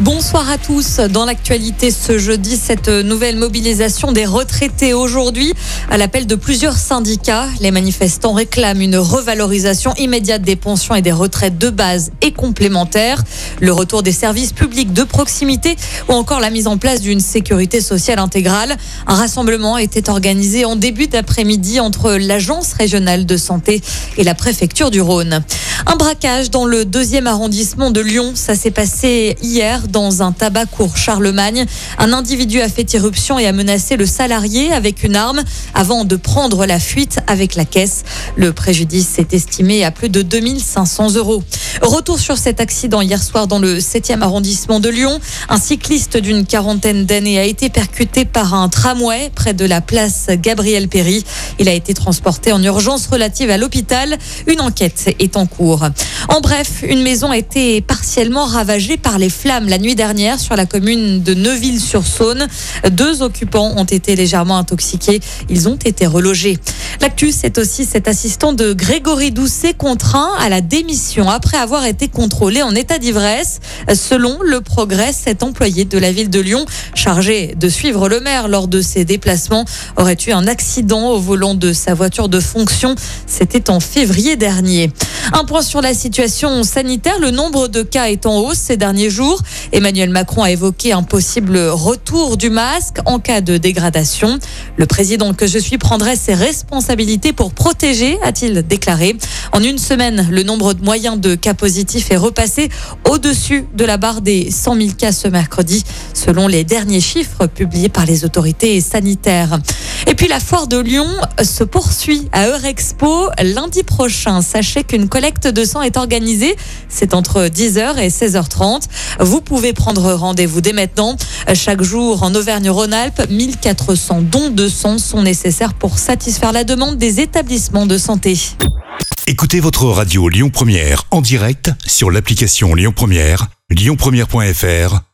Bonsoir à tous. Dans l'actualité ce jeudi, cette nouvelle mobilisation des retraités aujourd'hui à l'appel de plusieurs syndicats. Les manifestants réclament une revalorisation immédiate des pensions et des retraites de base et complémentaires, le retour des services publics de proximité ou encore la mise en place d'une sécurité sociale intégrale. Un rassemblement était organisé en début d'après-midi entre l'Agence régionale de santé et la préfecture du Rhône. Un braquage dans le deuxième arrondissement de Lyon. Ça s'est passé hier dans un tabac court Charlemagne. Un individu a fait irruption et a menacé le salarié avec une arme avant de prendre la fuite avec la caisse. Le préjudice est estimé à plus de 2500 euros. Retour sur cet accident hier soir dans le 7e arrondissement de Lyon. Un cycliste d'une quarantaine d'années a été percuté par un tramway près de la place Gabriel Péry. Il a été transporté en urgence relative à l'hôpital. Une enquête est en cours. En bref, une maison a été partiellement ravagée par les flammes la nuit dernière sur la commune de Neuville-sur-Saône. Deux occupants ont été légèrement intoxiqués. Ils ont été relogés. L'actu, c'est aussi cet assistant de Grégory Doucet contraint à la démission après avoir été contrôlé en état d'ivresse. Selon le progrès, cet employé de la ville de Lyon, chargé de suivre le maire lors de ses déplacements, aurait eu un accident au volant de sa voiture de fonction. C'était en février dernier. Un point sur la situation sanitaire. Le nombre de cas est en hausse ces derniers jours. Emmanuel Macron a évoqué un possible retour du masque en cas de dégradation. Le président que je suis prendrait ses responsabilités pour protéger, a-t-il déclaré. En une semaine, le nombre de moyens de cas positifs est repassé au-dessus de la barre des 100 000 cas ce mercredi, selon les derniers chiffres publiés par les autorités sanitaires. Et puis la foire de Lyon se poursuit à Eurexpo lundi prochain. Sachez qu'une collecte de sang est organisée. C'est entre 10h et 16h30. Vous pouvez prendre rendez-vous dès maintenant. Chaque jour en Auvergne-Rhône-Alpes, 1400 dons de sang sont nécessaires pour satisfaire la demande des établissements de santé. Écoutez votre radio Lyon Première en direct sur l'application Lyon Première, lyonpremière.fr